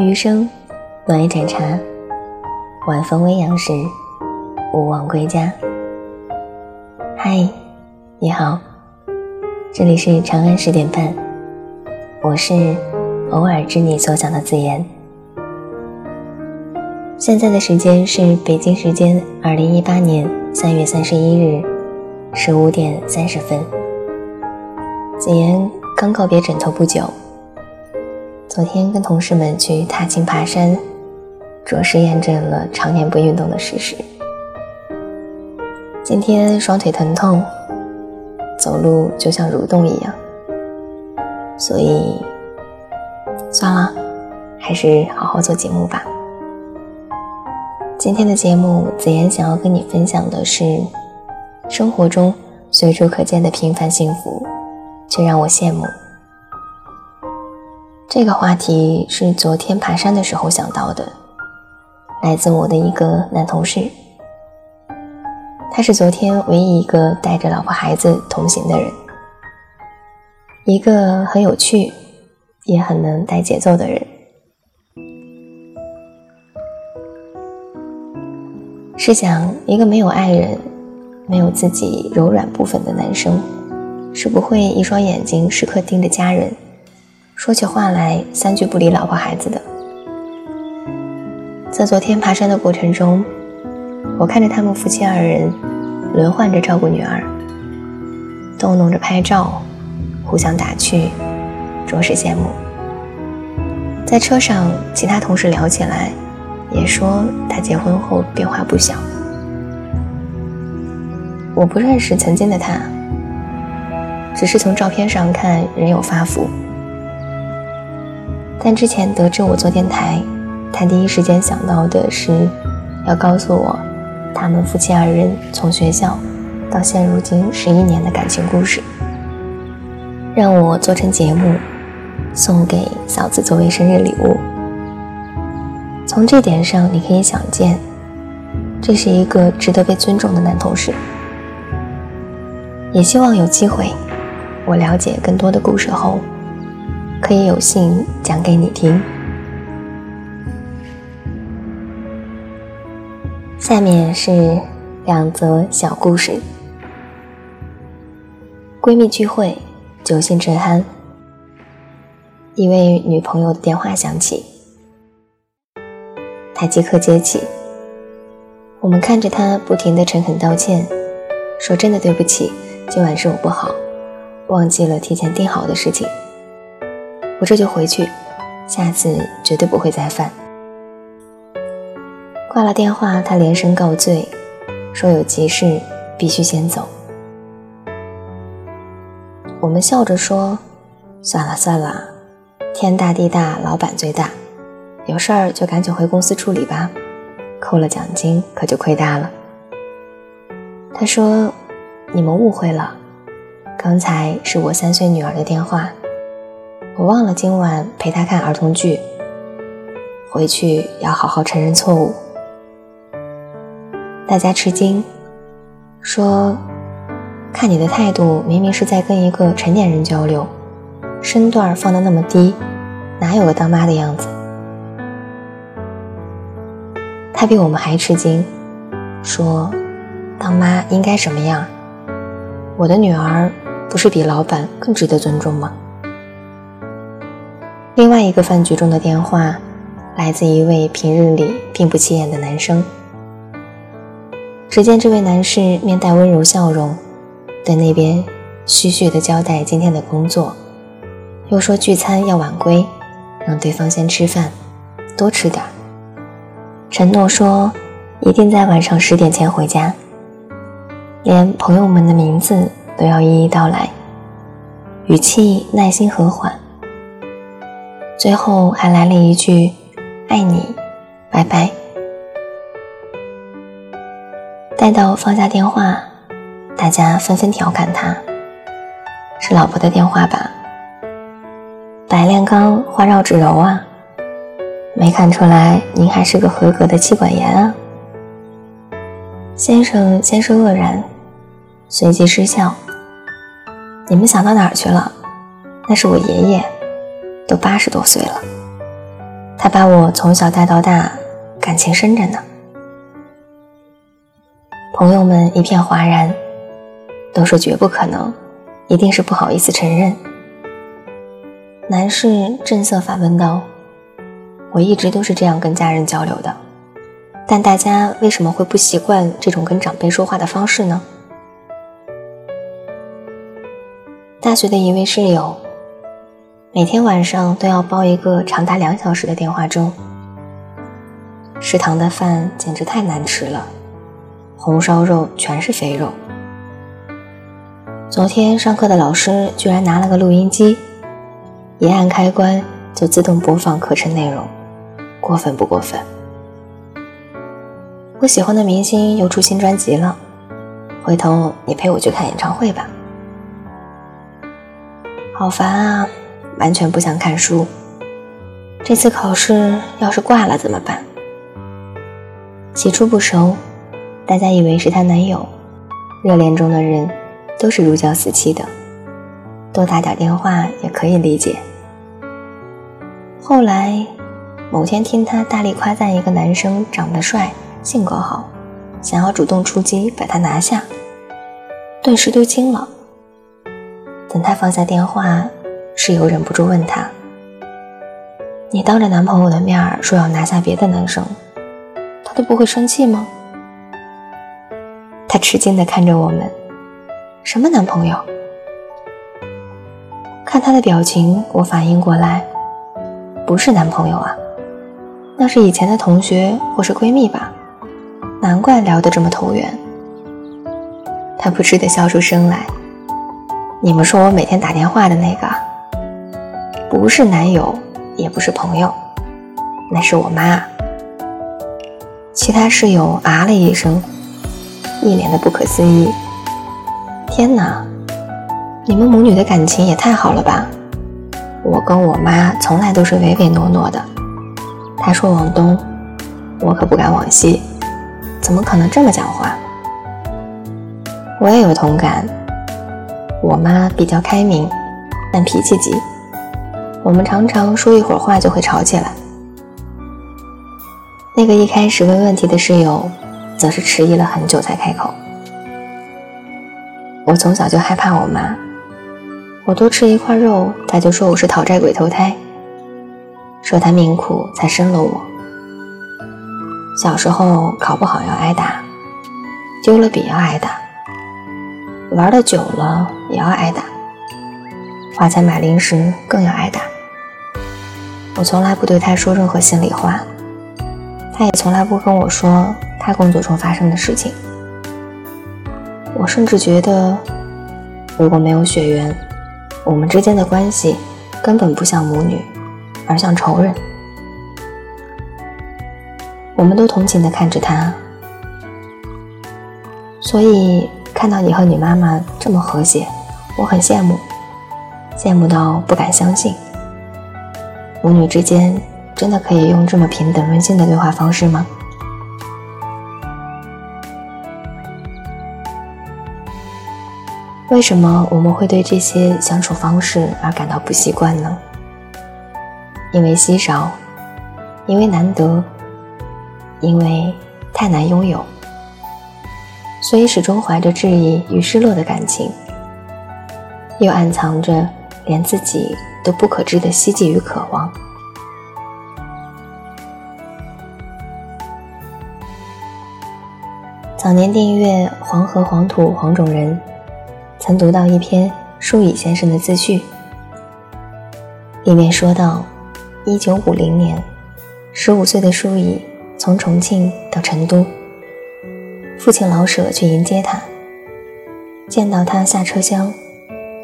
余生，暖一盏茶，晚风微扬时，勿忘归家。嗨，你好，这里是长安十点半，我是偶尔知你所想的子言。现在的时间是北京时间二零一八年三月三十一日十五点三十分。子言刚告别枕头不久。昨天跟同事们去踏青爬山，着实验证了常年不运动的事实。今天双腿疼痛，走路就像蠕动一样，所以算了，还是好好做节目吧。今天的节目，子言想要跟你分享的是生活中随处可见的平凡幸福，却让我羡慕。这个话题是昨天爬山的时候想到的，来自我的一个男同事。他是昨天唯一一个带着老婆孩子同行的人，一个很有趣，也很能带节奏的人。试想，一个没有爱人、没有自己柔软部分的男生，是不会一双眼睛时刻盯着家人。说起话来三句不离老婆孩子的。在昨天爬山的过程中，我看着他们夫妻二人轮换着照顾女儿，逗弄着拍照，互相打趣，着实羡慕。在车上，其他同事聊起来，也说他结婚后变化不小。我不认识曾经的他，只是从照片上看，人有发福。但之前得知我做电台，他第一时间想到的是，要告诉我，他们夫妻二人从学校到现如今十一年的感情故事，让我做成节目，送给嫂子作为生日礼物。从这点上，你可以想见，这是一个值得被尊重的男同事。也希望有机会，我了解更多的故事后。可以有幸讲给你听。下面是两则小故事。闺蜜聚会，酒兴正酣，一位女朋友的电话响起，她即刻接起。我们看着她不停的诚恳道歉，说真的对不起，今晚是我不好，忘记了提前订好的事情。我这就回去，下次绝对不会再犯。挂了电话，他连声告罪，说有急事必须先走。我们笑着说：“算了算了，天大地大，老板最大，有事儿就赶紧回公司处理吧，扣了奖金可就亏大了。”他说：“你们误会了，刚才是我三岁女儿的电话。”我忘了今晚陪他看儿童剧，回去要好好承认错误。大家吃惊，说：“看你的态度，明明是在跟一个成年人交流，身段放得那么低，哪有个当妈的样子？”他比我们还吃惊，说：“当妈应该什么样？我的女儿不是比老板更值得尊重吗？”另外一个饭局中的电话，来自一位平日里并不起眼的男生。只见这位男士面带温柔笑容，对那边絮絮地交代今天的工作，又说聚餐要晚归，让对方先吃饭，多吃点儿。承诺说一定在晚上十点前回家，连朋友们的名字都要一一道来，语气耐心和缓。最后还来了一句：“爱你，拜拜。”待到放下电话，大家纷纷调侃他：“是老婆的电话吧？白炼钢花绕指柔啊，没看出来您还是个合格的妻管严啊。”先生先是愕然，随即失笑：“你们想到哪儿去了？那是我爷爷。”都八十多岁了，他把我从小带到大，感情深着呢。朋友们一片哗然，都说绝不可能，一定是不好意思承认。男士正色反问道：“我一直都是这样跟家人交流的，但大家为什么会不习惯这种跟长辈说话的方式呢？”大学的一位室友，每天晚上都要煲一个长达两小时的电话粥，食堂的饭简直太难吃了。红烧肉全是肥肉。昨天上课的老师居然拿了个录音机，一按开关就自动播放课程内容，过分不过分？我喜欢的明星又出新专辑了，回头你陪我去看演唱会吧。好烦啊，完全不想看书。这次考试要是挂了怎么办？起初不熟。大家以为是她男友，热恋中的人都是如胶似漆的，多打点电话也可以理解。后来某天听她大力夸赞一个男生长得帅、性格好，想要主动出击把他拿下，顿时都惊了。等她放下电话，室友忍不住问她：“你当着男朋友的面说要拿下别的男生，他都不会生气吗？”他吃惊地看着我们，什么男朋友？看他的表情，我反应过来，不是男朋友啊，那是以前的同学或是闺蜜吧？难怪聊得这么投缘。他不知地笑出声来。你们说我每天打电话的那个，不是男友，也不是朋友，那是我妈。其他室友啊了一声。一脸的不可思议。天哪，你们母女的感情也太好了吧！我跟我妈从来都是唯唯诺诺的，她说往东，我可不敢往西，怎么可能这么讲话？我也有同感。我妈比较开明，但脾气急，我们常常说一会儿话就会吵起来。那个一开始问问题的室友。则是迟疑了很久才开口。我从小就害怕我妈，我多吃一块肉，她就说我是讨债鬼投胎，说她命苦才生了我。小时候考不好要挨打，丢了笔要挨打，玩的久了也要挨打，花钱买零食更要挨打。我从来不对他说任何心里话，他也从来不跟我说。他工作中发生的事情，我甚至觉得，如果没有血缘，我们之间的关系根本不像母女，而像仇人。我们都同情的看着他，所以看到你和你妈妈这么和谐，我很羡慕，羡慕到不敢相信，母女之间真的可以用这么平等温馨的对话方式吗？为什么我们会对这些相处方式而感到不习惯呢？因为稀少，因为难得，因为太难拥有，所以始终怀着质疑与失落的感情，又暗藏着连自己都不可知的希冀与渴望。早年订阅黄河黄土黄种人。曾读到一篇舒乙先生的自序，里面说到，一九五零年，十五岁的舒乙从重庆到成都，父亲老舍去迎接他，见到他下车厢，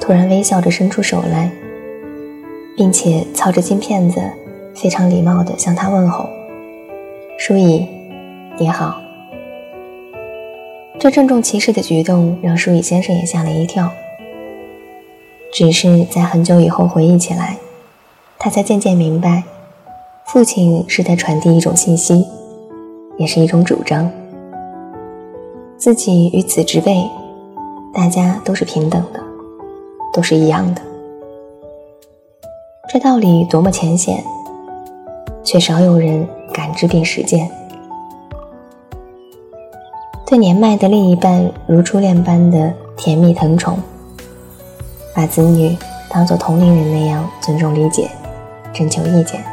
突然微笑着伸出手来，并且操着金片子，非常礼貌地向他问候：“舒乙，你好。”这郑重其事的举动让舒乙先生也吓了一跳。只是在很久以后回忆起来，他才渐渐明白，父亲是在传递一种信息，也是一种主张。自己与子之辈，大家都是平等的，都是一样的。这道理多么浅显，却少有人感知并实践。对年迈的另一半如初恋般的甜蜜疼宠，把子女当做同龄人那样尊重理解，征求意见，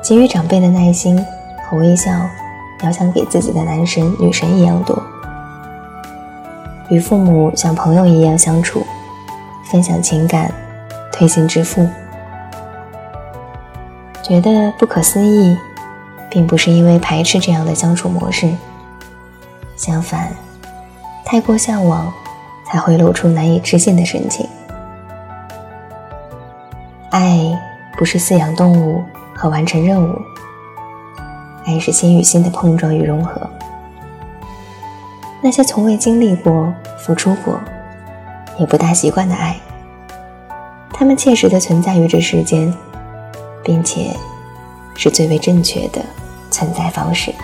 给予长辈的耐心和微笑，要想给自己的男神女神一样多。与父母像朋友一样相处，分享情感，推心置腹。觉得不可思议，并不是因为排斥这样的相处模式，相反，太过向往，才会露出难以置信的神情。爱不是饲养动物和完成任务，爱是心与心的碰撞与融合。那些从未经历过、付出过，也不大习惯的爱，他们切实的存在于这世间。并且，是最为正确的存在方式。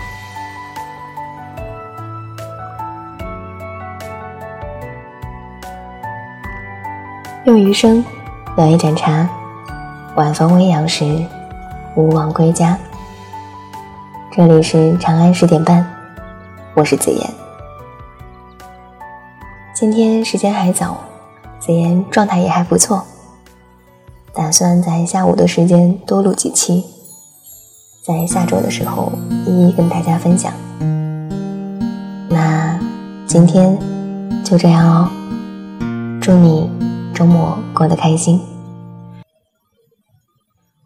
用余生暖一盏茶，晚风微扬时，勿忘归家。这里是长安十点半，我是子言。今天时间还早，子言状态也还不错。打算在下午的时间多录几期，在下周的时候一一跟大家分享。那今天就这样哦，祝你周末过得开心。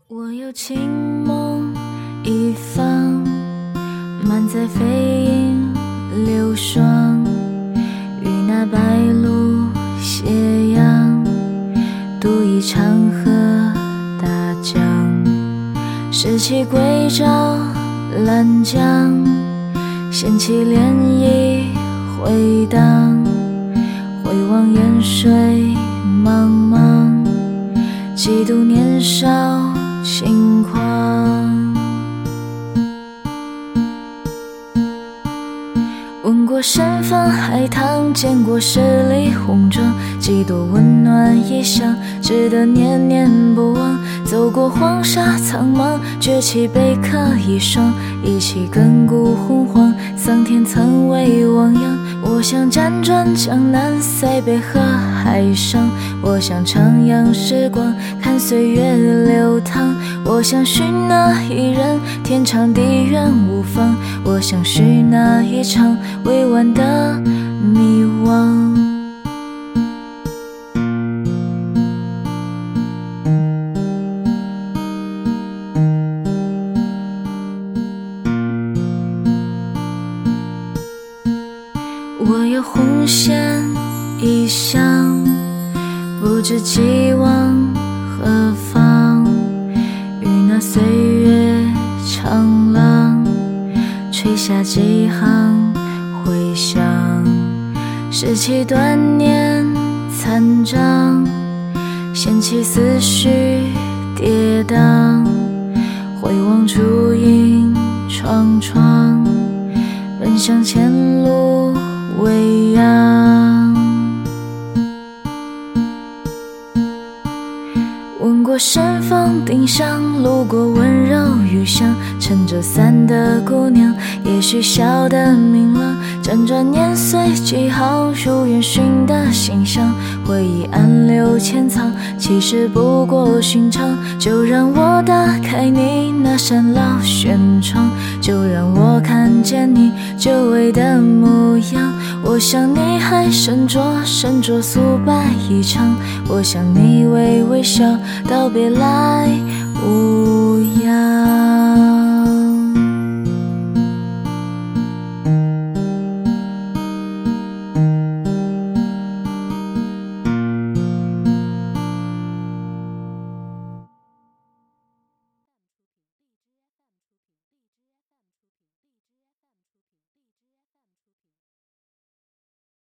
我有情梦一方，满载飞鹰流霜，与那白鹭斜阳，渡一长河。拾起归棹兰桨，掀起涟漪回荡，回望烟水茫茫，几度年少轻狂。闻过山峰海棠，见过十里红妆，几多温暖异乡，值得念念不忘。走过黄沙苍茫，举起贝壳一双，一起亘古洪荒，桑田曾为汪洋。我想辗转江南，塞北河海上，我想徜徉时光，看岁月流淌。我想寻那一人，天长地远无妨。我想许那一场未完的迷惘。那岁月长浪，吹下几行回响。拾起断念残章，掀起思绪跌宕。回望烛影幢幢，奔向前路。未央，闻过山峰顶香，路过温柔雨巷，撑着伞的姑娘，也许笑得明朗。辗转年岁几行，如烟熏的馨香，回忆暗流潜藏，其实不过寻常。就让我打开你那扇老轩窗，就让我看见你久违的模样。我想你还身着身着素白衣裳，我想你微微笑，道别来无恙。